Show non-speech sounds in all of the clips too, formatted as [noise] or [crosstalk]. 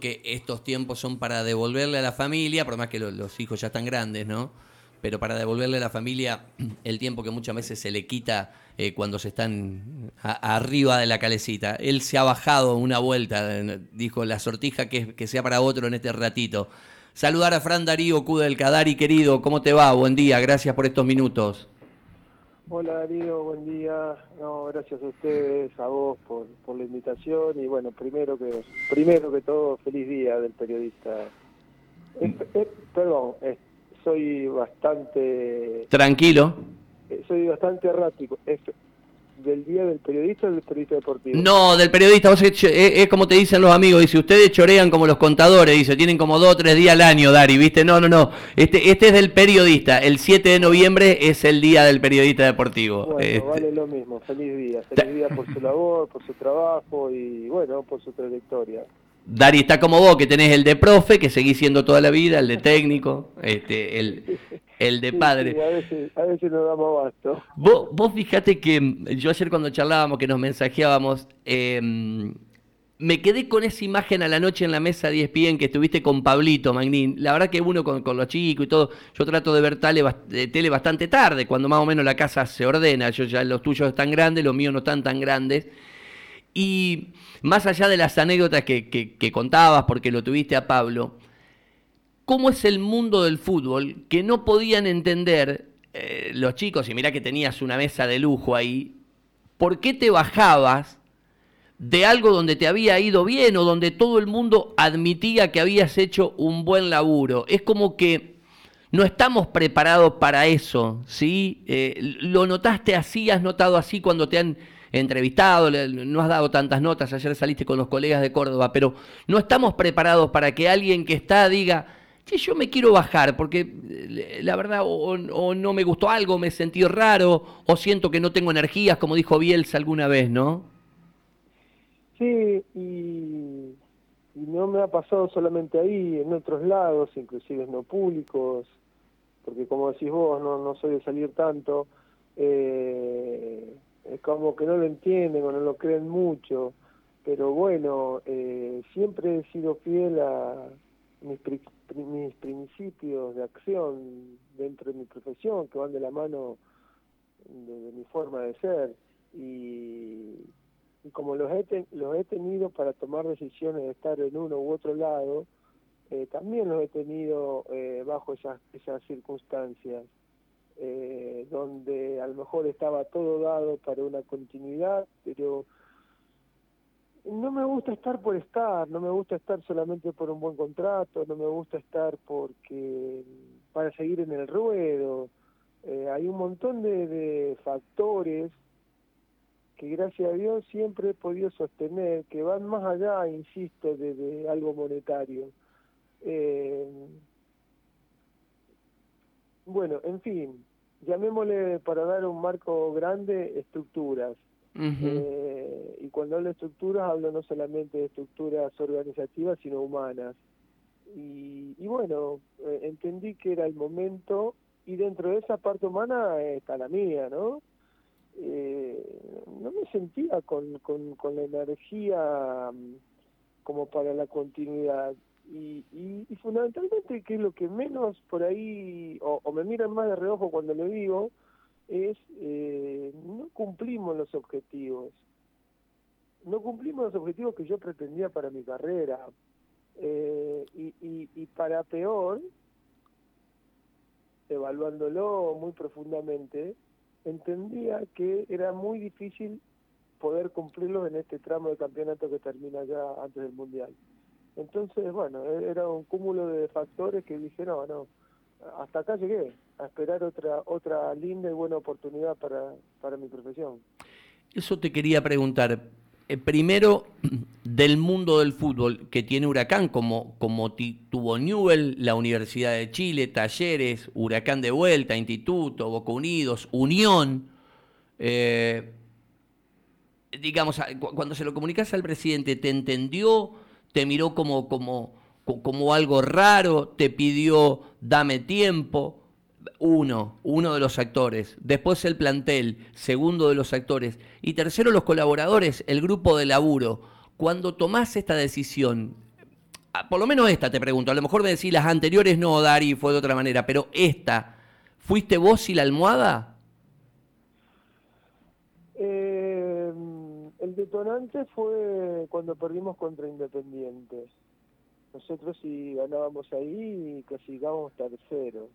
que estos tiempos son para devolverle a la familia, por más que los hijos ya están grandes, ¿no? Pero para devolverle a la familia [clears throat] el tiempo que muchas veces se le quita eh, cuando se están arriba de la calecita. Él se ha bajado una vuelta, dijo la sortija que, que sea para otro en este ratito. Saludar a Fran Darío Cuda del Cadari, querido, ¿cómo te va? Buen día, gracias por estos minutos. Hola Darío, buen día. No, gracias a ustedes, a vos por, por la invitación y bueno, primero que primero que todo, feliz día del periodista. perdón, soy bastante... Tranquilo. Eh, soy bastante errático del día del periodista o del periodista deportivo? No, del periodista. es, como te dicen los amigos, dice, ustedes chorean como los contadores, dice, tienen como dos o tres días al año, Dari, ¿viste? No, no, no. Este, este es del periodista. El 7 de noviembre es el día del periodista deportivo. Bueno, este. vale lo mismo. Feliz día. Feliz día por su labor, por su trabajo y, bueno, por su trayectoria. Dari está como vos, que tenés el de profe, que seguís siendo toda la vida, el de técnico, este, el, el de padre. a, veces, a veces nos damos basto. Vos, vos fijate que mm, yo ayer cuando charlábamos, que nos mensajeábamos, em, me quedé con esa imagen a la noche en la mesa de ESPN que estuviste con Pablito Magnín. La verdad que uno con, los chicos y todo, yo trato de ver tele, tele bastante tarde, cuando más o menos la casa se ordena. Yo ya los tuyos están grandes, los míos no están tan grandes. Y más allá de las anécdotas que, que contabas, porque lo tuviste a Pablo, cómo es el mundo del fútbol que no podían entender eh, los chicos, y mira que tenías una mesa de lujo ahí, ¿por qué te bajabas de algo donde te había ido bien o donde todo el mundo admitía que habías hecho un buen laburo? Es como que no estamos preparados para eso, ¿sí? Eh, ¿Lo notaste así? ¿Has notado así cuando te han entrevistado? No has dado tantas notas, ayer saliste con los colegas de Córdoba, pero no estamos preparados para que alguien que está diga, que yo me quiero bajar porque eh, la verdad o, no me gustó algo, me sentí raro o siento que no tengo energías, como dijo Bielsa alguna vez, ¿no? Sí, y, no me ha pasado solamente ahí, en otros lados, inclusive no públicos, porque como decís vos, no, no soy de salir tanto, eh, es como que no lo entienden o no lo creen mucho, pero bueno, eh, siempre he sido fiel a mis mis principios de acción dentro de mi profesión que van de la mano de, mi forma de ser. Y, como los he, los he tenido para tomar decisiones de estar en uno u otro lado, eh, también los he tenido eh, bajo esas, esas circunstancias, eh, donde a lo mejor estaba todo dado para una continuidad, pero no me gusta estar por estar, no me gusta estar solamente por un buen contrato, no me gusta estar porque para seguir en el ruedo. Eh, hay un montón de, factores que gracias a Dios siempre he podido sostener, que van más allá, insisto, de, algo monetario. Eh, bueno, en fin, llamémosle para dar un marco grande estructuras. Eh, y cuando hablo de estructuras, hablo no solamente de estructuras organizativas, sino humanas. Y, bueno, eh, entendí que era el momento, y dentro de esa parte humana está la mía, ¿no? Eh, no me sentía con, con, la energía mm, como para la continuidad. Y, y, fundamentalmente, que es lo que menos por ahí, o, o me miran más de reojo cuando lo digo, es eh, no cumplimos los objetivos. No cumplimos los objetivos que yo pretendía para mi carrera. Eh, y, y, y para peor, evaluándolo muy profundamente, entendía que era muy difícil poder cumplirlos en este tramo de campeonato que termina ya antes del Mundial. Entonces, bueno, e-, era un cúmulo de factores que dije, no, no, hasta acá llegué, a esperar otra, otra linda y buena oportunidad para, para mi profesión. Eso te quería preguntar. Eh, primero, [clears throat] del mundo del fútbol que tiene Huracán, como, como tuvo Newell, la Universidad de Chile, Talleres, Huracán de Vuelta, Instituto, Boca Unidos, Unión. Eh, digamos, cuando se lo comunicas al presidente, ¿te entendió? ¿Te miró como, como, como algo raro? ¿Te pidió dame tiempo? Uno, uno de los actores, después el plantel, segundo de los actores, y tercero los colaboradores, el grupo de laburo. Cuando tomás esta decisión, ah, por lo menos esta te pregunto, a lo mejor me decís las anteriores no, Dari, fue de otra manera, pero esta, ¿fuiste vos y la almohada? Eh, el detonante fue cuando perdimos contra Independiente. Nosotros si ganábamos ahí clasificábamos tercero.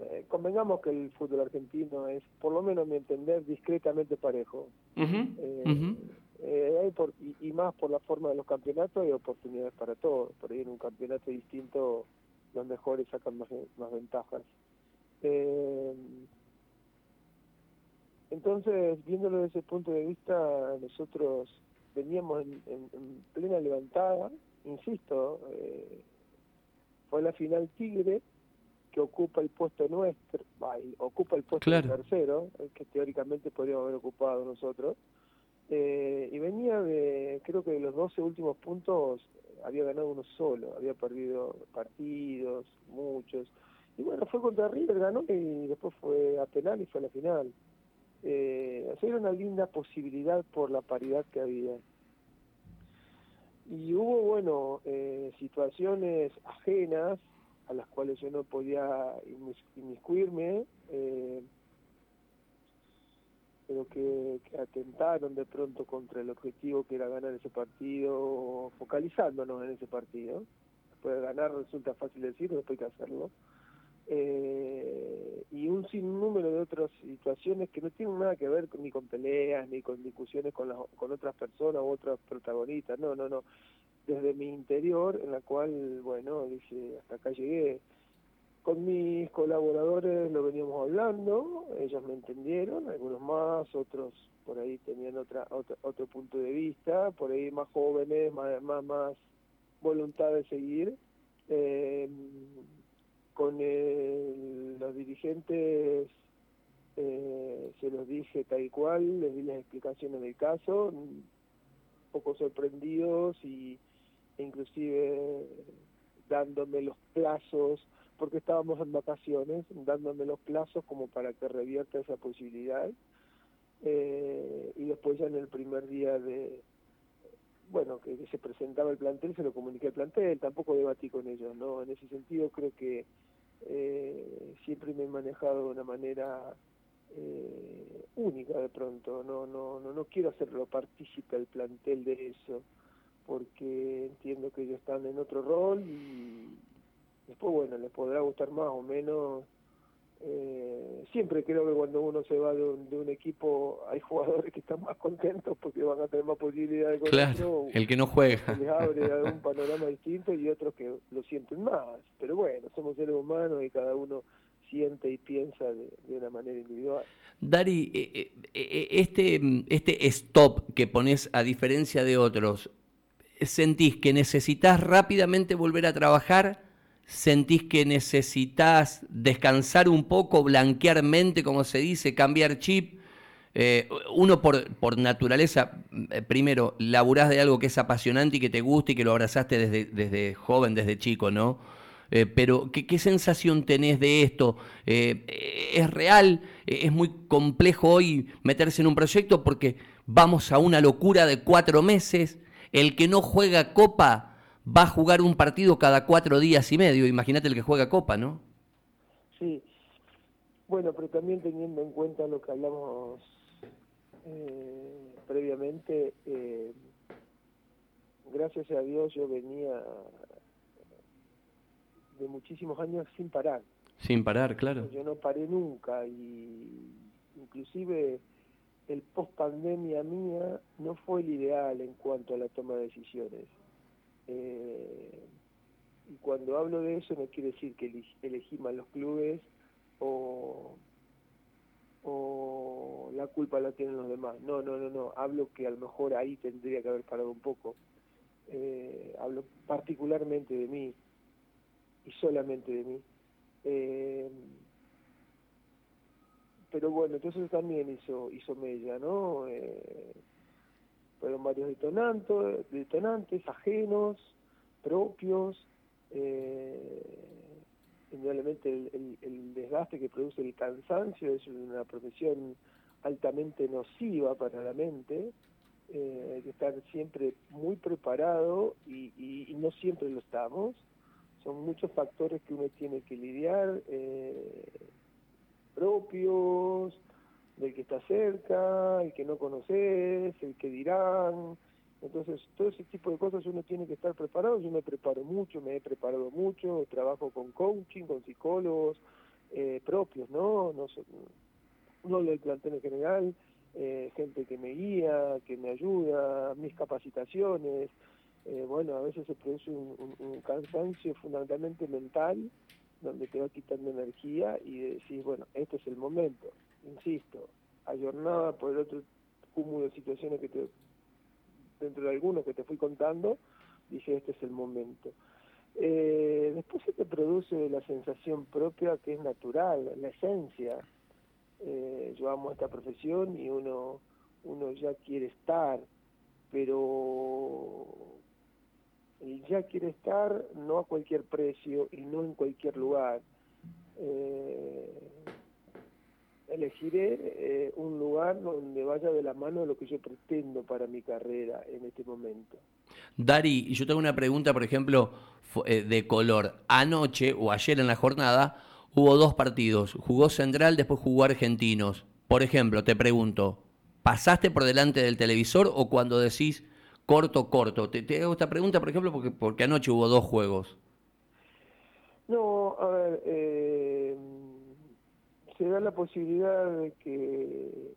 Eh, convengamos que el fútbol argentino es, por lo menos a mi entender, discretamente parejo. Eh, eh, y, más por la forma de los campeonatos hay oportunidades para todos. Por ahí en un campeonato distinto los mejores sacan más, más ventajas. entonces, viéndolo desde ese punto de vista, nosotros veníamos en, plena levantada, insisto, fue la final Tigre, que ocupa el puesto nuestro, ocupa el puesto tercero, el que teóricamente podríamos haber ocupado nosotros, eh, y venía de, creo que de los 12 últimos puntos había ganado uno solo, había perdido partidos, muchos, y bueno, fue contra River, ganó y después fue a penal y fue a la final. Eh, era una linda posibilidad por la paridad que había. Y hubo, bueno, eh, situaciones ajenas a las cuales yo no podía inmiscuirme, eh, pero que, atentaron de pronto contra el objetivo que era ganar ese partido, focalizándonos en ese partido. Después de ganar resulta fácil decirlo, después hay que hacerlo. Eh, y un sinnúmero de otras situaciones que no tienen nada que ver ni con peleas, ni con discusiones con, con otras personas u otras protagonistas, no, no, no desde mi interior, en la cual, bueno, dije, hasta acá llegué. Con mis colaboradores lo veníamos hablando, ellos me entendieron, algunos más, otros por ahí tenían otra, otro, punto de vista, por ahí más jóvenes, más, más, más voluntad de seguir. Eh, con los dirigentes eh, se los dije tal cual, les di las explicaciones del caso, un poco sorprendidos y inclusive dándome los plazos, porque estábamos en vacaciones, dándome los plazos como para que revierta esa posibilidad. Eh, y después ya en el primer día de, bueno, que, se presentaba el plantel, se lo comuniqué al plantel, tampoco debatí con ellos, ¿no? En ese sentido creo que eh, siempre me he manejado de una manera eh, única de pronto, no, no, no, no quiero hacerlo partícipe al plantel de eso porque entiendo que ellos están en otro rol y después, bueno, les podrá gustar más o menos. Eh, siempre creo que cuando uno se va de un, equipo hay jugadores que están más contentos porque van a tener más posibilidades de claro, el que no juega. Les abre un panorama distinto y otros que lo sienten más. Pero bueno somos seres humanos y cada uno siente y piensa de, una manera individual. Dari eh, eh, este este stop que pones a diferencia de otros sentís que necesitas rápidamente volver a trabajar, sentís que necesitas descansar un poco, blanquear mente, como se dice, cambiar chip. Eh, uno por, por naturaleza, eh, primero, laburás de algo que es apasionante y que te gusta y que lo abrazaste desde, desde joven, desde chico, ¿no? Eh, pero ¿qué, ¿qué, sensación tenés de esto? ¿Es real? ¿Es muy complejo hoy meterse en un proyecto porque vamos a una locura de cuatro meses? El que no juega copa va a jugar un partido cada cuatro días y medio. Imagínate el que juega copa, ¿no? Sí. Bueno, pero también teniendo en cuenta lo que hablamos eh, previamente, eh, gracias a Dios yo venía de muchísimos años sin parar. Sin parar, claro. Yo no paré nunca y inclusive el post pandemia mía no fue el ideal en cuanto a la toma de decisiones. Eh, y cuando hablo de eso no quiere decir que elegí mal los clubes o, la culpa la tienen los demás. No, no, no, no. Hablo que a lo mejor ahí tendría que haber parado un poco. Eh, hablo particularmente de mí y solamente de mí. Eh, pero bueno, entonces también hizo, hizo Mella, ¿no? Eh, fueron varios detonantes, detonantes ajenos, propios, eh, indudablemente el, el, desgaste que produce el cansancio es una profesión altamente nociva para la mente, eh, hay que estar siempre muy preparado y, y, no siempre lo estamos. Son muchos factores que uno tiene que lidiar, eh, propios, del que está cerca, el que no conoces, el que dirán. Entonces, todo ese tipo de cosas uno tiene que estar preparado. Yo me preparo mucho, me he preparado mucho, trabajo con coaching, con psicólogos eh, propios, ¿no? No, no del plantel en general, eh, gente que me guía, que me ayuda, mis capacitaciones. Eh, bueno, a veces se produce un, cansancio fundamentalmente mental, donde te va quitando energía y decís, bueno, este es el momento. Insisto, ayornada por el otro cúmulo de situaciones que te, dentro de algunos que te fui contando, dije, este es el momento. Eh, después se te produce la sensación propia que es natural, la esencia, eh, yo amo esta profesión y uno, uno ya quiere estar, pero ya quiere estar no a cualquier precio y no en cualquier lugar. Eh, elegiré eh, un lugar donde vaya de la mano lo que yo pretendo para mi carrera en este momento. Dari, yo tengo una pregunta, por ejemplo, de color. Anoche o ayer en la jornada hubo dos partidos. Jugó Central, después jugó Argentinos. Por ejemplo, te pregunto, ¿pasaste por delante del televisor o cuando decís corto, corto? Te, hago esta pregunta, por ejemplo, porque, porque anoche hubo dos juegos. No, a ver, eh, se da la posibilidad de que,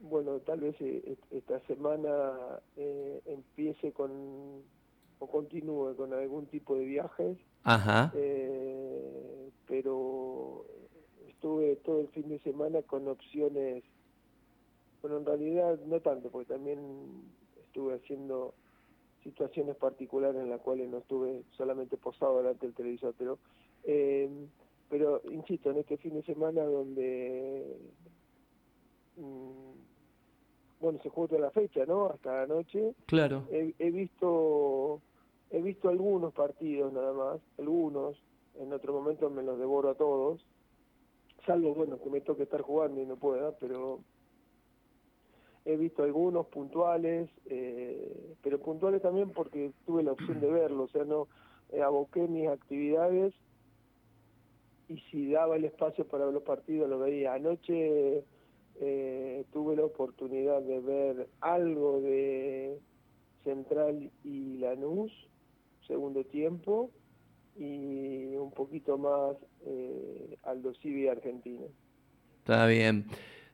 bueno, tal vez eh, esta semana eh, empiece con o continúe con algún tipo de viajes. Ajá pero estuve todo el fin de semana con opciones, bueno, en realidad no tanto, porque también estuve haciendo situaciones particulares en las cuales no estuve solamente posado delante del televisor, pero, eh, pero insisto, en este fin de semana donde, mm, bueno, se jugó toda la fecha, ¿no? Hasta anoche. Claro. he visto, he visto algunos partidos nada más, algunos, en otro momento me los devoro a todos, salvo, bueno, que me toque estar jugando y no pueda, pero he visto algunos puntuales, eh, pero puntuales también porque tuve la opción de verlo, o sea, no eh, aboqué mis actividades y si daba el espacio para ver los partidos lo veía. Anoche eh, tuve la oportunidad de ver algo de Central y Lanús, segundo tiempo, y un poquito más eh, Aldo Civi Argentina. Está bien.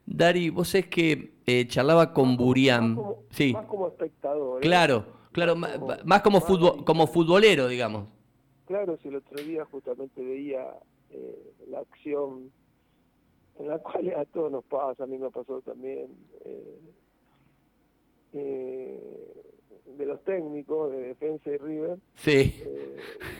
Dari, vos es que eh, charlaba con Burián. Más sí. más como espectador. ¿eh? Claro, claro, más como, como futbolero, digamos. Claro, si el otro día justamente veía eh, la acción en la [laughs] cual a todos nos pasa, a mí me pasó también. Eh, de los técnicos de defensa y River. Sí.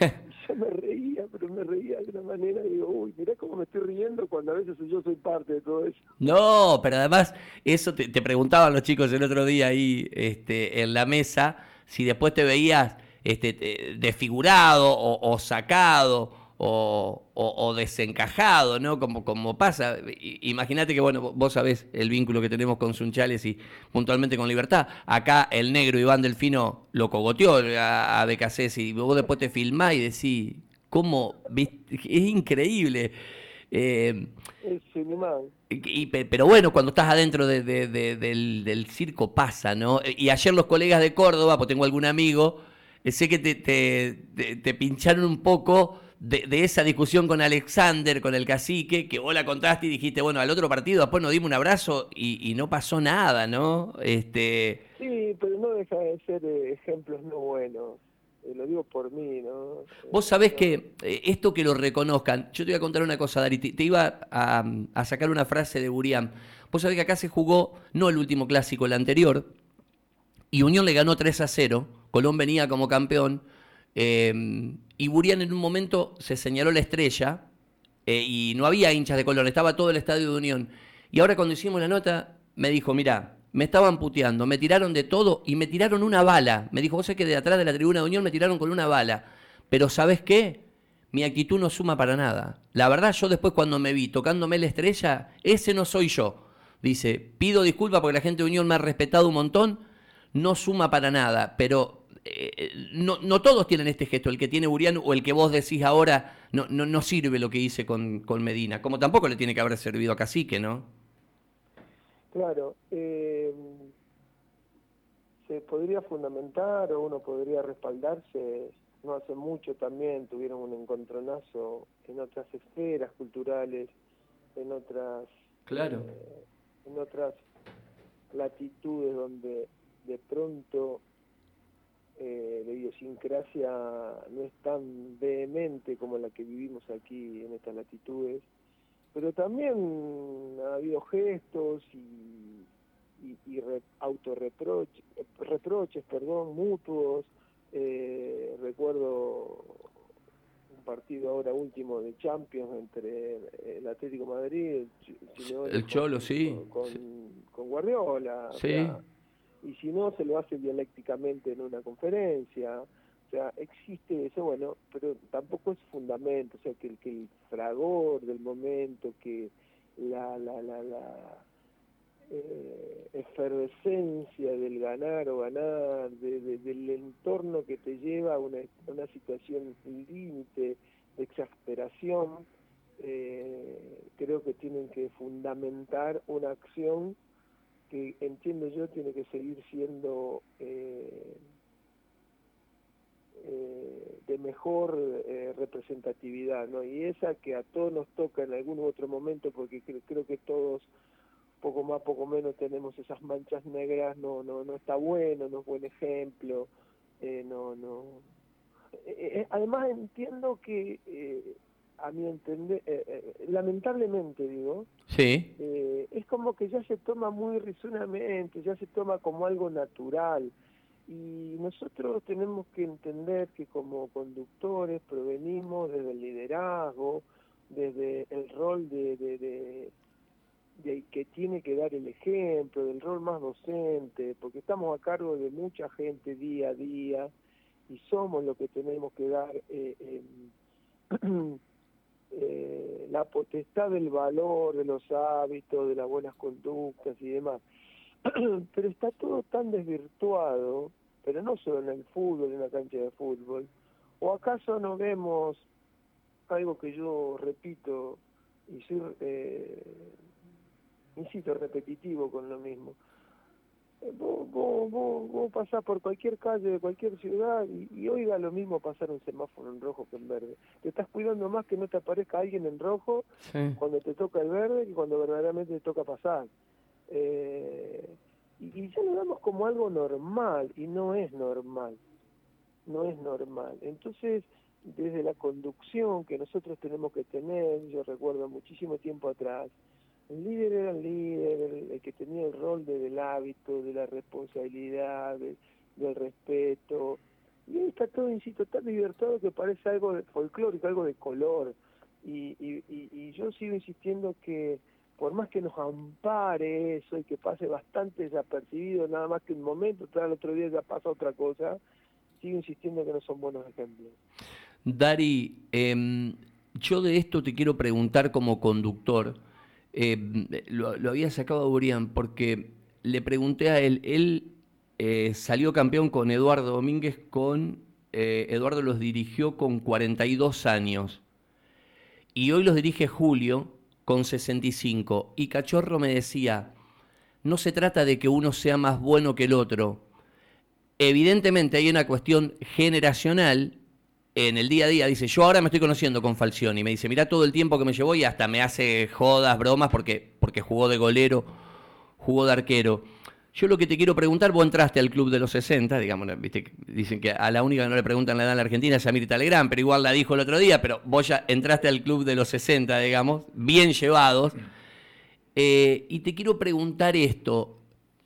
Eh, yo me reía, pero me reía de una manera y digo, uy, mirá cómo me estoy riendo cuando a veces yo soy parte de todo eso. No, pero además, eso te, preguntaban los chicos el otro día ahí este, en la mesa, si después te veías este, desfigurado o, o sacado o, desencajado, ¿no? Como, como pasa. Imagínate que, bueno, vos sabés el vínculo que tenemos con Sunchales y puntualmente con Libertad. Acá el negro Iván Delfino lo cogoteó a, a y vos después te filmás y decís, ¿cómo? Es increíble. Eh, es y, pero bueno, cuando estás adentro del, circo pasa, ¿no? Y ayer los colegas de Córdoba, pues tengo algún amigo, eh, sé que te, te pincharon un poco de, esa discusión con Alexander, con el cacique, que vos la contaste y dijiste, bueno, al otro partido después nos dimos un abrazo y, no pasó nada, ¿no? Este... Sí, pero no deja de ser eh, ejemplos no buenos. Eh, lo digo por mí, ¿no? Vos sabés que eh, esto que lo reconozcan, yo te voy a contar una cosa, Dari, te, iba a, a, sacar una frase de Burián. Vos sabés que acá se jugó, no el último clásico, el anterior, y Unión le ganó 3 a 0, Colón venía como campeón, Em, y Burián en un momento se señaló la estrella eh, y no había hinchas de color, estaba todo el estadio de Unión. Y ahora cuando hicimos la nota, me dijo, mira, me estaban puteando, me tiraron de todo y me tiraron una bala. Me dijo, vos sé que de atrás de la tribuna de Unión me tiraron con una bala. Pero ¿sabes qué? Mi actitud no suma para nada. La verdad, yo después cuando me vi tocándome la estrella, ese no soy yo. Dice, pido disculpas porque la gente de Unión me ha respetado un montón, no suma para nada, pero eh, no, no, todos tienen este gesto. El que tiene Burián o el que vos decís ahora no, no, no sirve lo que hice con, con, Medina. Como tampoco le tiene que haber servido a Cacique, ¿no? Claro. Eh, se podría fundamentar o uno podría respaldarse. No hace mucho también tuvieron un encontronazo en otras esferas culturales, en otras. Claro. Eh, en otras latitudes donde de pronto eh, la idiosincrasia no es tan vehemente como la que vivimos aquí en estas latitudes, pero también ha habido gestos y, y, autorreproches, perdón, mutuos. Eh, recuerdo un partido ahora último de Champions entre el Atlético Madrid, el, el Cholo, sí. Con, con, Guardiola. Sí y si no se lo hace dialécticamente en una conferencia, o sea, existe eso, bueno, pero tampoco es fundamento, o sea, que, que el fragor del momento, que la, la, la, la eh, efervescencia del ganar o ganar, del entorno que te lleva a una, una situación límite de exasperación, eh, creo que tienen que fundamentar una acción que entiendo yo tiene que seguir siendo eh, eh, de mejor eh, representatividad, ¿no? Y esa que a todos nos toca en algún otro momento, porque creo, que todos poco más, poco menos tenemos esas manchas negras, no, no, no está bueno, no es buen ejemplo, no, no. además entiendo que a mi entender, eh, eh, lamentablemente digo, sí. Eh, es como que ya se toma muy risonamente, ya se toma como algo natural. Y nosotros tenemos que entender que como conductores provenimos desde el liderazgo, desde el rol de, de, de, que tiene que dar el ejemplo, del rol más docente, porque estamos a cargo de mucha gente día a día y somos lo que tenemos que dar [clears throat] eh, la potestad del valor, de los hábitos, de las buenas conductas y demás. [clears throat] pero está todo tan desvirtuado, pero no solo en el fútbol, en la cancha de fútbol. ¿O acaso no vemos algo que yo repito y soy, eh, insisto, repetitivo con lo mismo? Vos, vos, vos, pasás por cualquier calle de cualquier ciudad y, oiga lo mismo pasar un semáforo en rojo que en verde. Te estás cuidando más que no te aparezca alguien en rojo cuando te toca el verde que cuando verdaderamente te toca pasar. Eh, y, y, ya lo damos como algo normal y no es normal. No es normal. Entonces, desde la conducción que nosotros tenemos que tener, yo recuerdo muchísimo tiempo atrás, el líder era el líder, el, que tenía el rol del hábito, de la responsabilidad, del respeto. Y ahí está todo, insisto, tan divertido que parece algo de folclórico, algo de color. Y, y, y, yo sigo insistiendo que por más que nos ampare eso y que pase bastante desapercibido, nada más que un momento, el otro día ya pasa otra cosa, sigo insistiendo que no son buenos ejemplos. Dari, em, yo de esto te quiero preguntar como conductor, eh, lo, había sacado a porque le pregunté a él, él eh, salió campeón con Eduardo Domínguez, con eh, Eduardo los dirigió con 42 años. Y hoy los dirige Julio con 65 y Cachorro me decía, no se trata de que uno sea más bueno que el otro, evidentemente hay una cuestión generacional en el día a día dice, yo ahora me estoy conociendo con Falcioni, me dice, mira todo el tiempo que me llevó y hasta me hace jodas, bromas, porque, porque jugó de golero, jugó de arquero. Yo lo que te quiero preguntar, vos entraste al club de los 60, digamos, ¿viste? dicen que a la única que no le preguntan la edad en la Argentina es a Mirta Legrand, pero igual la dijo el otro día, pero vos ya entraste al club de los 60, digamos, bien llevados. Eh, y te quiero preguntar esto,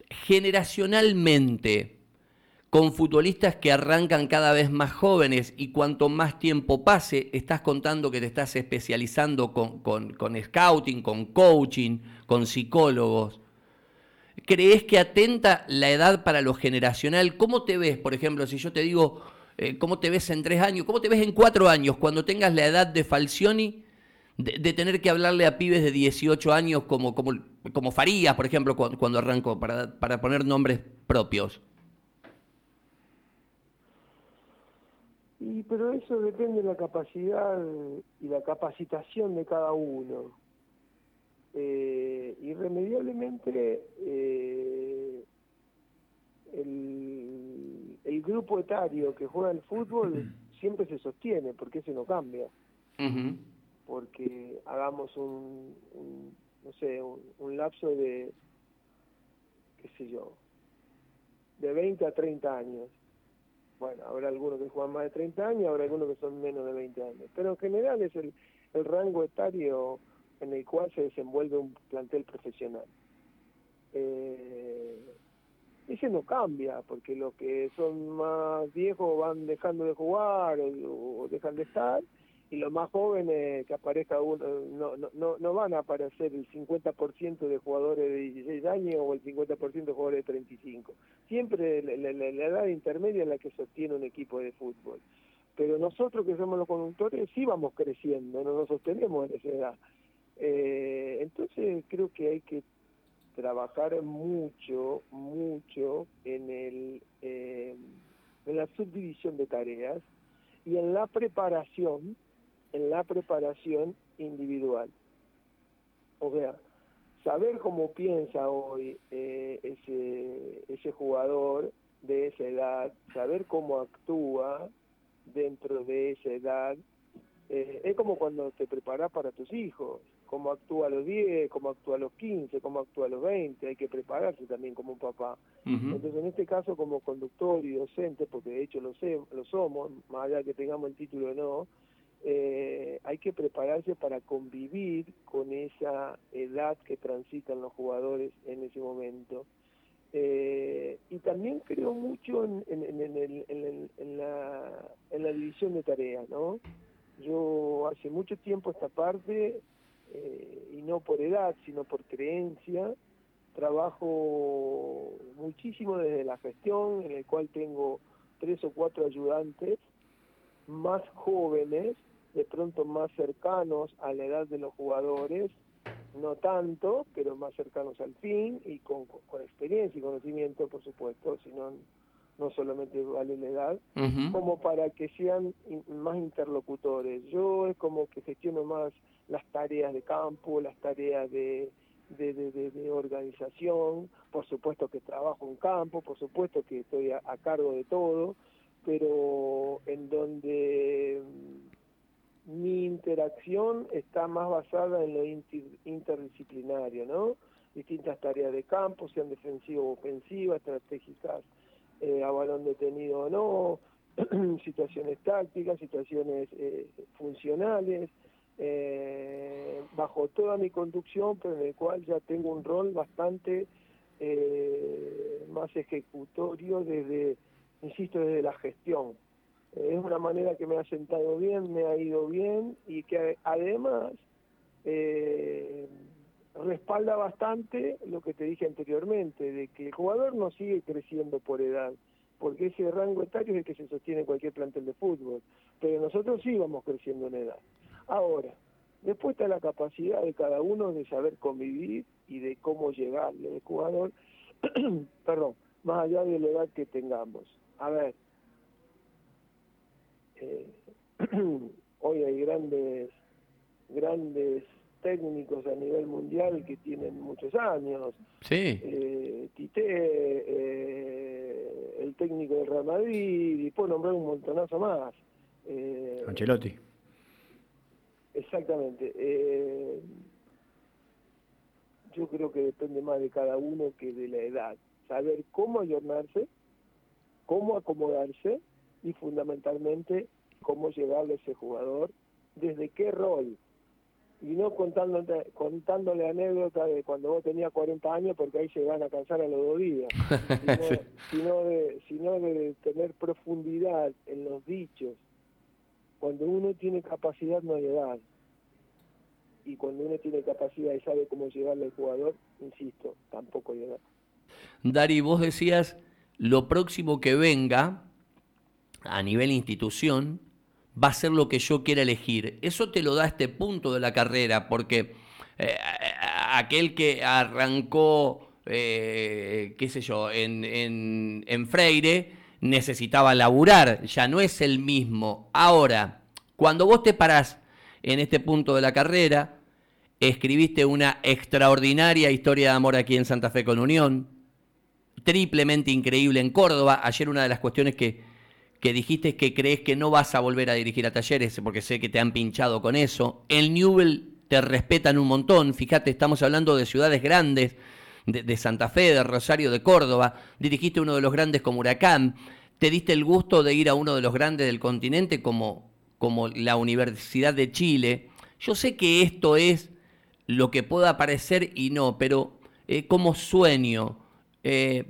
generacionalmente, con futbolistas que arrancan cada vez más jóvenes y cuanto más tiempo pase, estás contando que te estás especializando con, con, scouting, con coaching, con psicólogos. ¿Crees que atenta la edad para lo generacional? ¿Cómo te ves, por ejemplo, si yo te digo, eh, cómo te ves en tres años, cómo te ves en cuatro años, cuando tengas la edad de Falcioni? de, tener que hablarle a pibes de 18 años como, como, como Farías, por ejemplo, cuando, cuando arrancó, para, para poner nombres propios? Y pero eso depende de la capacidad y la capacitación de cada uno. Eh, irremediablemente eh, el, el, grupo etario que juega el fútbol siempre se sostiene, porque ese no cambia. Porque hagamos un, no sé, un, lapso de, qué sé yo, de 20 a 30 años bueno, habrá algunos que juegan más de 30 años, habrá algunos que son menos de 20 años, pero en general es el, el rango etario en el cual se desenvuelve un plantel profesional. Eh, ese no cambia, porque los que son más viejos van dejando de jugar o dejan de estar, y los más jóvenes que aparezca uno, no, no, no van a aparecer el 50% de jugadores de 16 años o el 50% de jugadores de 35. Siempre la, edad intermedia es la que sostiene un equipo de fútbol. Pero nosotros que somos los conductores sí vamos creciendo, no nos sostenemos en esa edad. Eh, entonces creo que hay que trabajar mucho, mucho en, el, eh, en la subdivisión de tareas y en la preparación en la preparación individual. O sea, saber cómo piensa hoy eh, ese, ese jugador de esa edad, saber cómo actúa dentro de esa edad, eh, es como cuando te preparas para tus hijos, cómo actúa a los 10, cómo actúa a los 15, cómo actúa a los 20, hay que prepararse también como un papá. Entonces, en este caso, como conductor y docente, porque de hecho lo, sé, lo somos, más allá que tengamos el título o no, eh, hay que prepararse para convivir con esa edad que transitan los jugadores en ese momento. Eh, y también creo mucho en, la, en la división de tareas, ¿no? Yo hace mucho tiempo esta parte, eh, y no por edad, sino por creencia, trabajo muchísimo desde la gestión, en el cual tengo tres o cuatro ayudantes más jóvenes de pronto más cercanos a la edad de los jugadores, no tanto, pero más cercanos al fin y con, con experiencia y conocimiento, por supuesto, sino no solamente vale la edad, como para que sean más interlocutores. Yo es como que gestiono más las tareas de campo, las tareas de, de, de, organización, por supuesto que trabajo en campo, por supuesto que estoy a cargo de todo, pero en donde mi interacción está más basada en lo interdisciplinario, ¿no? Distintas tareas de campo, sean defensivas o ofensivas, estratégicas eh, a balón detenido o no, [clears throat] situaciones tácticas, situaciones eh, funcionales, eh, bajo toda mi conducción, pero en el cual ya tengo un rol bastante más ejecutorio desde, insisto, desde la gestión es una manera que me ha sentado bien, me ha ido bien y que además eh, respalda bastante lo que te dije anteriormente, de que el jugador no sigue creciendo por edad, porque ese rango etario es el que se sostiene en cualquier plantel de fútbol, pero nosotros sí vamos creciendo en edad. Ahora, después está la capacidad de cada uno de saber convivir y de cómo llegarle al jugador, [clears throat] perdón, más allá de la edad que tengamos. A ver, eh, [clears throat] hoy hay grandes grandes técnicos a nivel mundial que tienen muchos años. Sí. Eh, Tite, eh, el técnico del Real Madrid, y puedo nombrar un montonazo más. Eh, Ancelotti. Exactamente. Eh, yo creo que depende más de cada uno que de la edad. Saber cómo ayornarse, cómo acomodarse y fundamentalmente cómo llegarle a ese jugador, desde qué rol, y no contándole, contándole anécdotas de cuando vos tenías 40 años porque ahí se van a cansar a los dos días, [laughs] sino, de, sino de tener profundidad en los dichos. Cuando uno tiene capacidad no hay edad, y cuando uno tiene capacidad y sabe cómo llegarle al jugador, insisto, tampoco hay edad. Dari, vos decías, lo próximo que venga a nivel institución va a ser lo que yo quiera elegir. Eso te lo da este punto de la carrera, porque eh, aquel que arrancó, eh, qué sé yo, en, en Freire, necesitaba laburar, ya no es el mismo. Ahora, cuando vos te parás en este punto de la carrera, escribiste una extraordinaria historia de amor aquí en Santa Fe con Unión, triplemente increíble en Córdoba. Ayer una de las cuestiones que, que dijiste que crees que no vas a volver a dirigir a talleres, porque sé que te han pinchado con eso. El Newell te respetan un montón. Fíjate, estamos hablando de ciudades grandes, de, Santa Fe, de Rosario, de Córdoba. Dirigiste uno de los grandes como Huracán. Te diste el gusto de ir a uno de los grandes del continente como, como la Universidad de Chile. Yo sé que esto es lo que pueda parecer y no, pero eh, como sueño, eh,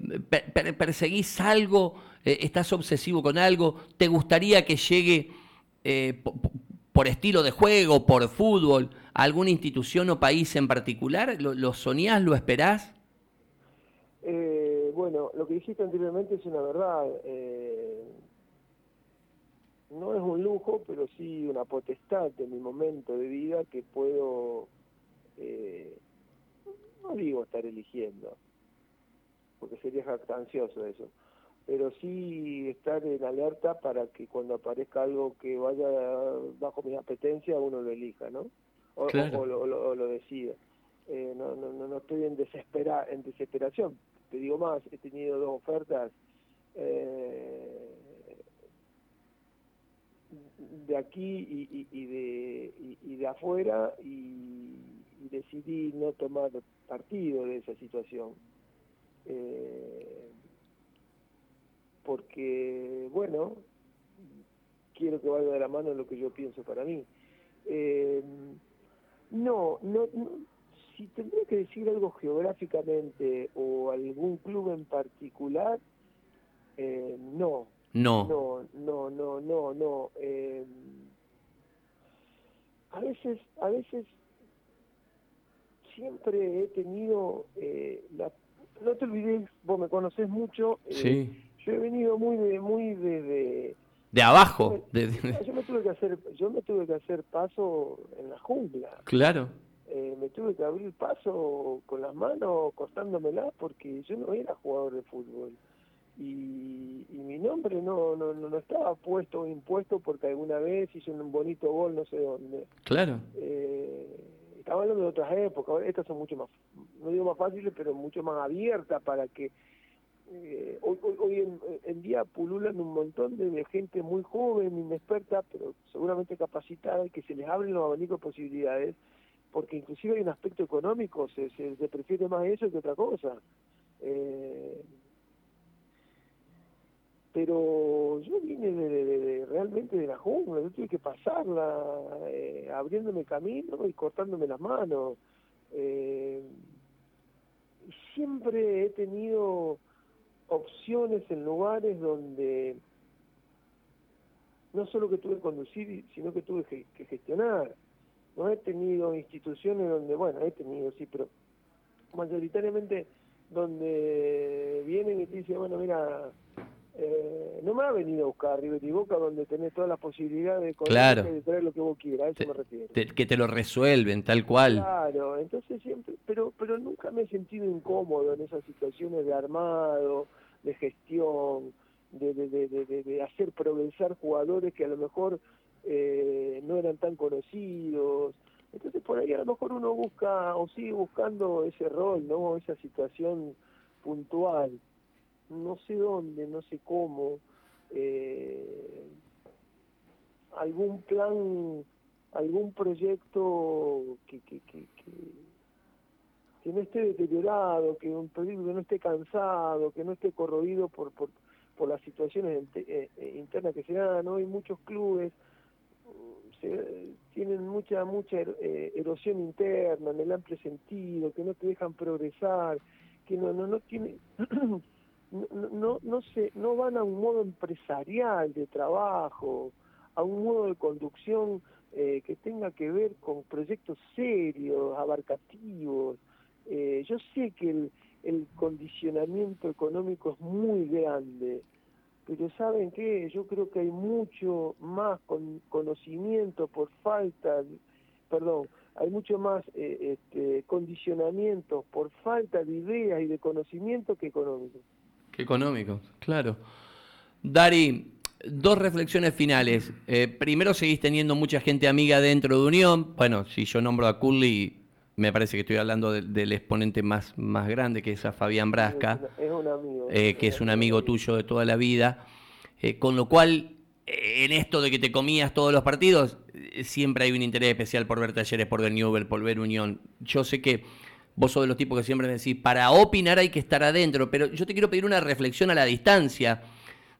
perseguís algo, eh, estás obsesivo con algo, te gustaría que llegue por estilo de juego, por fútbol, a alguna institución o país en particular, ¿lo, lo soñás, lo esperás? bueno, lo que dijiste anteriormente es una verdad no es un lujo, pero sí una potestad de mi momento de vida que puedo, eh, no digo estar eligiendo, porque sería jactancioso eso, pero sí estar en alerta para que cuando aparezca algo que vaya bajo mi apetencia uno lo elija, ¿no? O, lo, decida. Eh, no, no, no estoy en, desespera, en desesperación, te digo más, he tenido dos ofertas. Eh, de aquí y, de, y, de afuera y, decidí no tomar partido de esa situación. Eh, porque, bueno, quiero que vaya de la mano lo que yo pienso para mí. Eh, no, no, si tendría que decir algo geográficamente o algún club en particular, eh, no, no. No, no, no, no, no. Eh, a veces, a veces siempre he tenido eh, la no te olvides vos me conoces mucho eh, sí. yo he venido muy de muy de, de, abajo yo me tuve que hacer yo me tuve que hacer paso en la jungla claro eh, me tuve que abrir paso con las manos cortándomela porque yo no era jugador de fútbol y, mi nombre no, no, no estaba puesto o impuesto porque alguna vez hice un bonito gol no sé dónde. Claro. Eh, estaba hablando de otras épocas, estas son mucho más, no digo más fáciles, pero mucho más abiertas para que eh, hoy, hoy, en, día pululan un montón de gente muy joven, inexperta, pero seguramente capacitada y que se les abren los abanicos de posibilidades, porque inclusive hay un aspecto económico, se, se, se prefiere más eso que otra cosa. Eh, pero yo vine de, realmente de la jungla, yo tuve que pasarla eh, abriéndome camino y cortándome las manos. Eh, siempre he tenido opciones en lugares donde no solo que tuve que conducir, sino que tuve que, gestionar. No he tenido instituciones donde, bueno, he tenido, sí, pero mayoritariamente donde vienen y te dicen, bueno, mira, eh, no me ha venido a buscar River y Boca donde tenés todas las posibilidades de, de traer lo que vos quieras, a eso me refiero. que te lo resuelven tal cual. Claro, entonces siempre, pero, pero nunca me he sentido incómodo en esas situaciones de armado, de gestión, de, de, hacer progresar jugadores que a lo mejor eh, no eran tan conocidos. Entonces por ahí a lo mejor uno busca o sigue buscando ese rol, ¿no? Esa situación puntual no sé dónde, no sé cómo, eh, algún plan, algún proyecto que, que, que, que, no esté deteriorado, que un proyecto que no esté cansado, que no esté corroído por, por, por las situaciones eh, eh, internas que se dan. Hoy muchos clubes se, tienen mucha mucha erosión interna en el amplio sentido, que no te dejan progresar, que no no no tiene [clears throat] no, no, se, no van a un modo empresarial de trabajo, a un modo de conducción eh, que tenga que ver con proyectos serios, abarcativos. Eh, yo sé que el, el condicionamiento económico es muy grande, pero ¿saben qué? Yo creo que hay mucho más con conocimiento por falta, perdón, hay mucho más eh, este, condicionamiento por falta de ideas y de conocimiento que económico. Económico, claro. Dari, dos reflexiones finales. Eh, primero, seguís teniendo mucha gente amiga dentro de Unión. Bueno, si yo nombro a Curly, me parece que estoy hablando del exponente más, más grande, que es a Fabián Brasca, es un amigo, eh, que es un amigo tuyo de toda la vida. con lo cual, en esto de que te comías todos los partidos, eh, siempre hay un interés especial por ver talleres, por ver Newell, por ver Unión. Yo sé que vos sos de los tipos que siempre decís, para opinar hay que estar adentro, pero yo te quiero pedir una reflexión a la distancia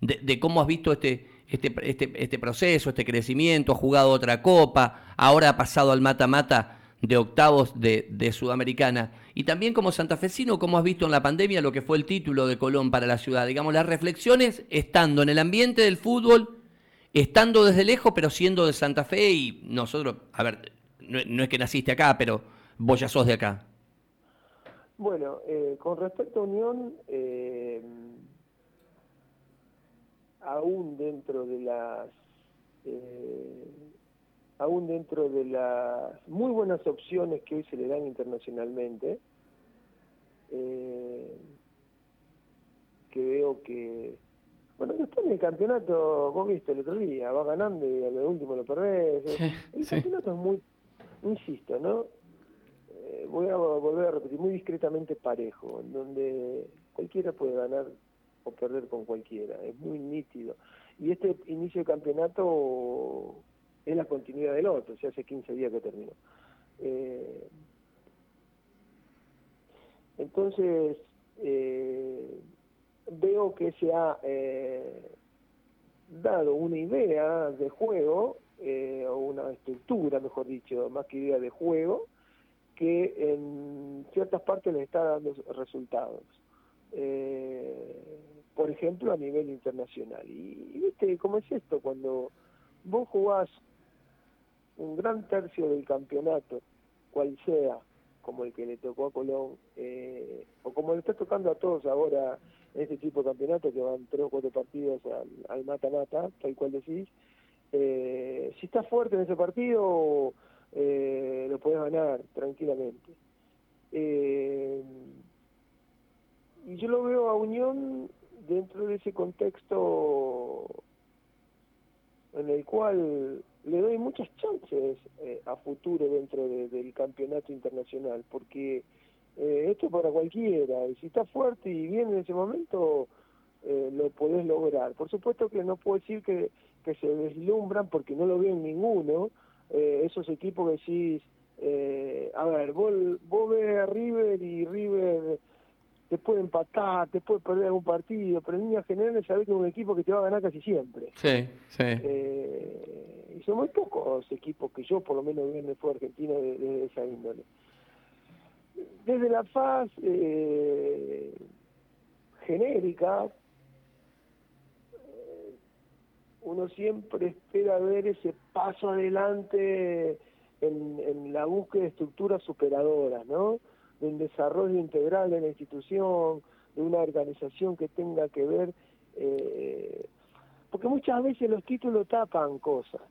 de, cómo has visto este, este, este, este proceso, este crecimiento, has jugado otra copa, ahora ha pasado al mata-mata de octavos de, Sudamericana. Y también como santafesino, cómo has visto en la pandemia lo que fue el título de Colón para la ciudad. Digamos, las reflexiones estando en el ambiente del fútbol estando desde lejos, pero siendo de Santa Fe y nosotros, a ver, no, es que naciste acá, pero vos ya sos de acá. Bueno, eh, con respecto a Unión, eh, aún dentro de las eh, aún dentro de las muy buenas opciones que hoy se le dan internacionalmente, que veo que bueno, después en el campeonato, vos viste el otro día, va ganando y al último lo perdés. el campeonato es muy, insisto, ¿no? Voy a volver a repetir, muy discretamente parejo, en donde cualquiera puede ganar o perder con cualquiera, es muy nítido. Y este inicio de campeonato es la continuidad del otro, o hace 15 días que terminó. Eh, entonces, eh, veo que se ha eh, dado una idea de juego, eh, o una estructura, mejor dicho, más que idea de juego, que en ciertas partes le está dando resultados. Eh, por ejemplo, a nivel internacional. Y, viste, ¿cómo es esto? Cuando vos jugás un gran tercio del campeonato, cual sea, como el que le tocó a Colón, o como le está tocando a todos ahora este tipo de campeonato que van tres o cuatro partidos al mata-mata, tal cual decís, eh, si estás fuerte en ese partido, eh, lo puedes ganar tranquilamente. Eh, y yo lo veo a Unión dentro de ese contexto en el cual le doy muchas chances a futuro dentro del campeonato internacional, porque eh, esto para cualquiera, y si está fuerte y bien en ese momento, eh, lo podés lograr. Por supuesto que no puedo decir que, que se deslumbran porque no lo veo en ninguno, eh, esos equipos que decís, a ver, vos, vos ves a River y River te puede empatar, te puede perder algún partido, pero en líneas generales sabés que es un equipo que te va a ganar casi siempre. Sí, sí. y son muy pocos equipos que yo por lo menos veo en el fútbol argentino de esa índole desde la faz eh, genérica, eh, uno siempre espera ver ese paso adelante en, la búsqueda de estructuras superadoras, ¿no? Del desarrollo integral de la institución, de una organización que tenga que ver, eh, porque muchas veces los títulos tapan cosas.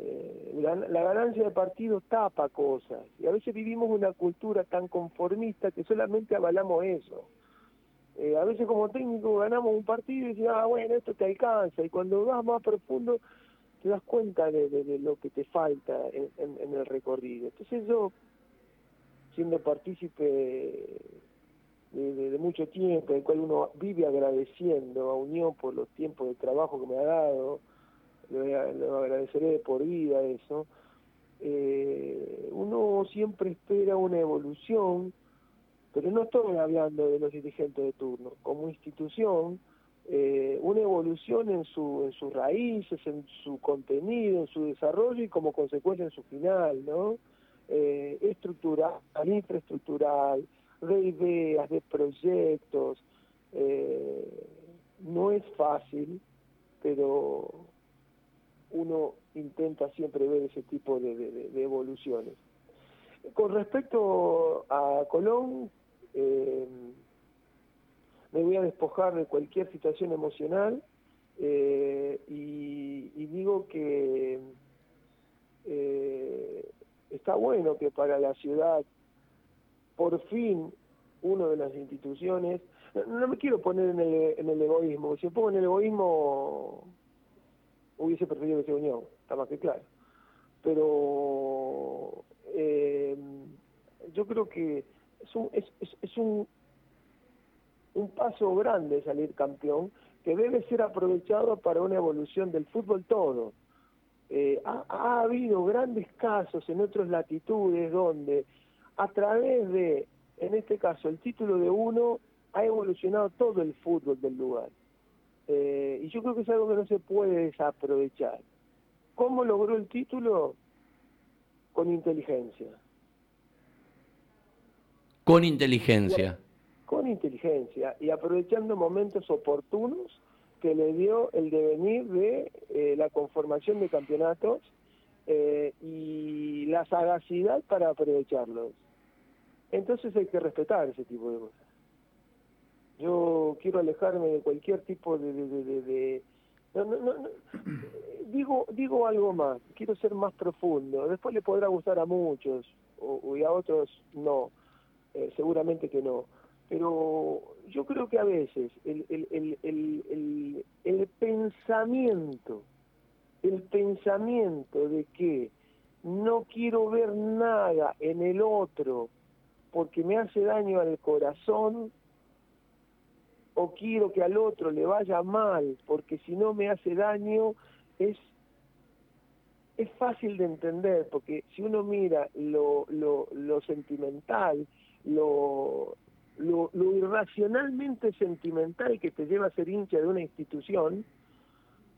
Eh, la, ganancia de partido tapa cosas y a veces vivimos una cultura tan conformista que solamente avalamos eso. Eh, a veces como técnico ganamos un partido y decimos, ah, bueno, esto te alcanza y cuando vas más profundo te das cuenta de, lo que te falta en, el recorrido. Entonces yo, siendo partícipe de, mucho tiempo, en el cual uno vive agradeciendo a Unión por los tiempos de trabajo que me ha dado, le, agradeceré por vida eso, eh, uno siempre espera una evolución, pero no estoy hablando de los dirigentes de turno, como institución, eh, una evolución en, su, en sus raíces, en su contenido, en su desarrollo y como consecuencia en su final, ¿no? Eh, estructural, infraestructural, de ideas, de proyectos. Eh, no es fácil, pero uno intenta siempre ver ese tipo de, evoluciones. Con respecto a Colón, eh, me voy a despojar de cualquier situación emocional eh, y, digo que eh, está bueno que para la ciudad por fin una de las instituciones, no, me quiero poner en el, en el egoísmo, si me pongo en el egoísmo hubiese preferido que se unión, está más que claro. Pero eh, yo creo que es un, es, es, un, un paso grande salir campeón que debe ser aprovechado para una evolución del fútbol todo. Eh, ha, ha, habido grandes casos en otras latitudes donde a través de, en este caso, el título de uno, ha evolucionado todo el fútbol del lugar. Eh, y yo creo que es algo que no se puede desaprovechar. ¿Cómo logró el título? Con inteligencia. Con inteligencia. Con inteligencia y aprovechando momentos oportunos que le dio el devenir de eh, la conformación de campeonatos eh, y la sagacidad para aprovecharlos. Entonces hay que respetar ese tipo de cosas. Yo quiero alejarme de cualquier tipo de... de, no, no, no, [clears throat] digo, digo algo más, quiero ser más profundo. Después le podrá gustar a muchos o, y a otros no, eh, seguramente que no. Pero yo creo que a veces el, el, el, el, pensamiento, el pensamiento de que no quiero ver nada en el otro porque me hace daño al corazón o quiero que al otro le vaya mal porque si no me hace daño es es fácil de entender porque si uno mira lo, lo, lo sentimental lo, lo, lo, irracionalmente sentimental que te lleva a ser hincha de una institución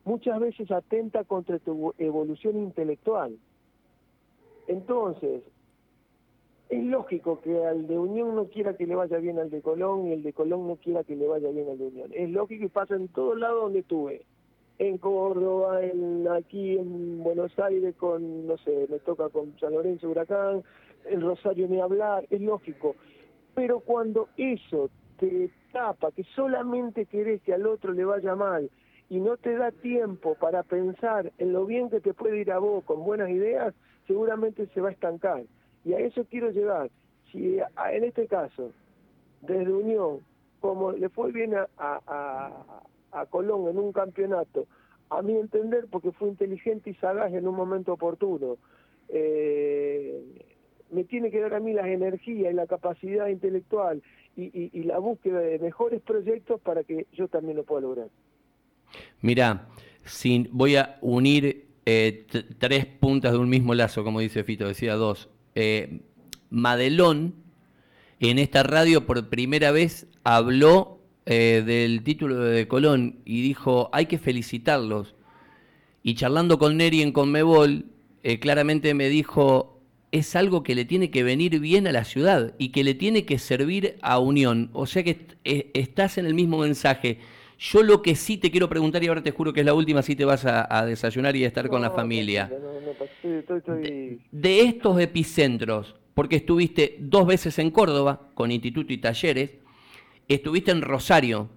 muchas veces atenta contra tu evolución intelectual entonces es lógico que al de Unión no quiera que le vaya bien al de Colón y el de Colón no quiera que le vaya bien al de Unión. Es lógico y pasa en todos lados donde estuve. En Córdoba, en, aquí en Buenos Aires con, no sé, me toca con San Lorenzo Huracán, en Rosario ni hablar, es lógico. Pero cuando eso te tapa, que solamente querés que al otro le vaya mal y no te da tiempo para pensar en lo bien que te puede ir a vos con buenas ideas, seguramente se va a estancar. Y a eso quiero llegar. Si en este caso, desde Unión, como le fue bien a, a, a, Colón en un campeonato, a mi entender, porque fue inteligente y sagaz en un momento oportuno, eh, me tiene que dar a mí las energías y la capacidad intelectual y, la búsqueda de mejores proyectos para que yo también lo pueda lograr. Mira, sin, voy a unir eh, tres puntas de un mismo lazo, como dice Fito, decía dos eh, Madelón en esta radio por primera vez habló eh, del título de Colón y dijo, hay que felicitarlos. Y charlando con Neri en Conmebol, claramente me dijo, es algo que le tiene que venir bien a la ciudad y que le tiene que servir a Unión. O sea que estás en el mismo mensaje. Yo lo que sí te quiero preguntar, y ahora te juro que es la última, si te vas a, desayunar y a estar con la familia. De, estos epicentros, porque estuviste dos veces en Córdoba con Instituto y Talleres, estuviste en Rosario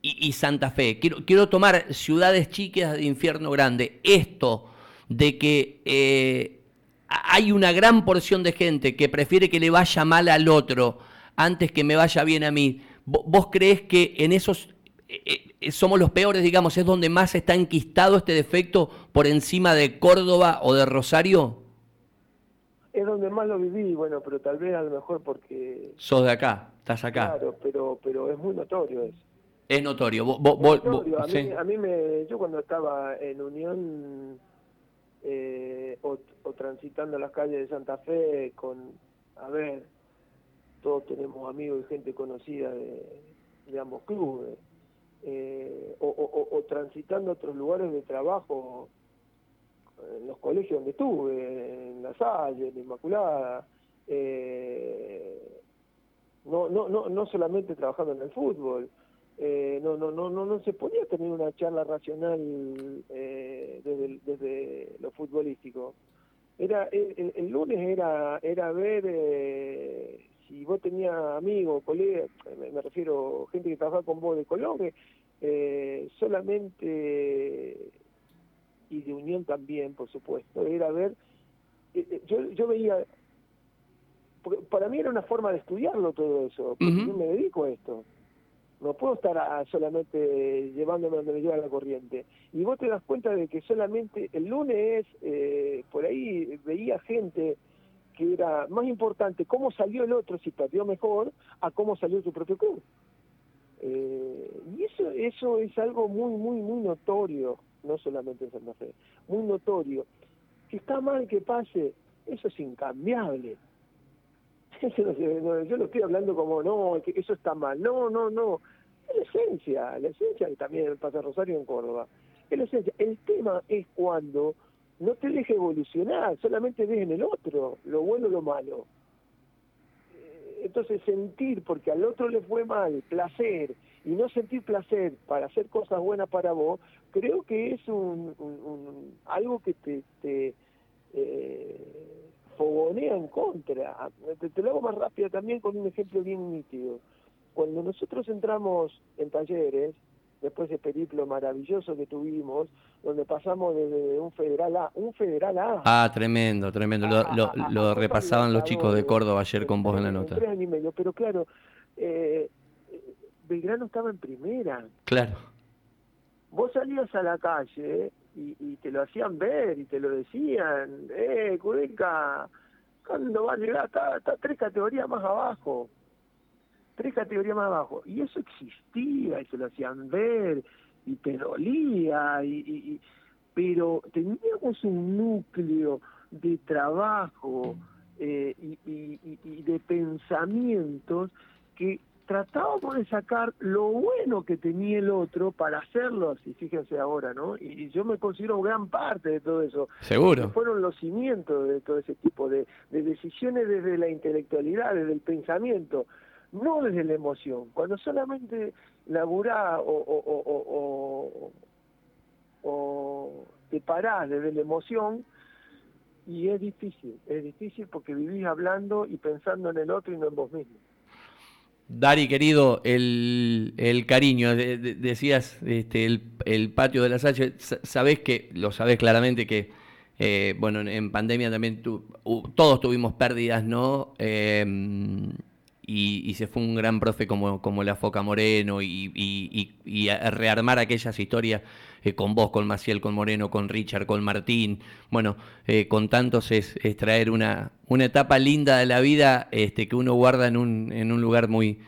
y, Santa Fe. Quiero, quiero, tomar ciudades chicas de infierno grande. Esto de que eh, hay una gran porción de gente que prefiere que le vaya mal al otro antes que me vaya bien a mí. ¿Vos crees que en esos eh, eh, somos los peores, digamos, es donde más está enquistado este defecto por encima de Córdoba o de Rosario? Es donde más lo viví, bueno, pero tal vez a lo mejor porque... Sos de acá, estás acá. Claro, pero, pero es muy notorio eso. Es notorio. a, mí, me, yo cuando estaba en Unión eh, o, transitando las calles de Santa Fe con, a ver, todos tenemos amigos y gente conocida de, ambos clubes eh, o, transitando otros lugares de trabajo, en los colegios donde estuve, en La Salle, en Inmaculada, eh, no, no, no, no solamente trabajando en el fútbol, eh, no, no, no, no, no se podía tener una charla racional desde, desde lo futbolístico. Era el, lunes era era ver si vos tenías amigos, colegas, me, refiero gente que trabajaba con vos de Colombia, eh, solamente, y de Unión también, por supuesto, era ver, eh, eh, yo, yo veía, para mí era una forma de estudiarlo todo eso, porque yo me dedico a esto. No puedo estar solamente llevándome donde me lleva la corriente. Y vos te das cuenta de que solamente el lunes, por ahí veía gente que era más importante cómo salió el otro, si perdió mejor, a cómo salió tu propio club. Eh, y eso, eso es algo muy, muy, muy notorio, no solamente en Santa Fe, muy notorio. Que está mal que pase, eso es incambiable. [laughs] yo lo estoy hablando como, no, que eso está mal. No, no, no. Es la esencia, la esencia que también pasa Rosario en Córdoba. Es la esencia. El tema es cuando no te deje evolucionar, solamente ves en el otro lo bueno o lo malo. Eh, entonces sentir, porque al otro le fue mal, placer, y no sentir placer para hacer cosas buenas para vos, creo que es un, algo que te, te eh, fogonea en contra. Te, te, lo hago más rápido también con un ejemplo bien nítido. Cuando nosotros entramos en talleres, después de periplo maravilloso que tuvimos, donde pasamos desde un federal A, un federal A. Ah, tremendo, tremendo. Lo, repasaban los chicos de Córdoba ayer con vos en la nota. Tres años y medio, pero claro, eh, Belgrano estaba en primera. Claro. Vos salías a la calle y, te lo hacían ver y te lo decían, eh, Cudeca, ¿cuándo va a llegar? está tres categorías más abajo tres categorías más abajo. Y eso existía y se lo hacían ver y te dolía, y, pero teníamos un núcleo de trabajo eh, y, de pensamientos que tratábamos de sacar lo bueno que tenía el otro para hacerlo así, fíjense ahora, ¿no? Y, yo me considero gran parte de todo eso. Seguro. Fueron los cimientos de todo ese tipo de, de decisiones desde la intelectualidad, desde el pensamiento no desde la emoción. Cuando solamente laburás o, o, o, te parás desde la emoción, y es difícil, es difícil porque vivís hablando y pensando en el otro y no en vos mismo. Dari, querido, el, el cariño, decías este, el, patio de la Salle, sabés que, lo sabés claramente que, eh, bueno, en pandemia también todos tuvimos pérdidas, ¿no? Eh, y, se fue un gran profe como, como la Foca Moreno y, a rearmar aquellas historias eh, con vos, con Maciel, con Moreno, con Richard, con Martín, bueno, eh, con tantos es, traer una, una etapa linda de la vida este, que uno guarda en un, en un lugar muy,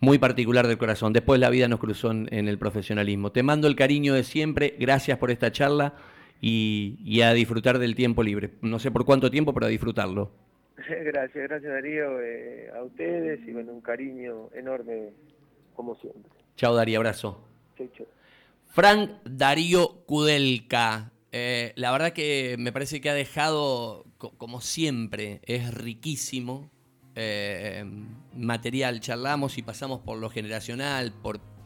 muy particular del corazón. Después la vida nos cruzó en, en el profesionalismo. Te mando el cariño de siempre, gracias por esta charla y a disfrutar del tiempo libre. No sé por cuánto tiempo, pero a disfrutarlo. [laughs] Gracias, gracias Darío, eh, a ustedes y bueno, un cariño enorme como siempre. Chao Darío, abrazo. Frank Darío Kudelka. Eh, la verdad que me parece que ha dejado, como siempre, es riquísimo eh, material. Charlamos y pasamos por lo generacional, por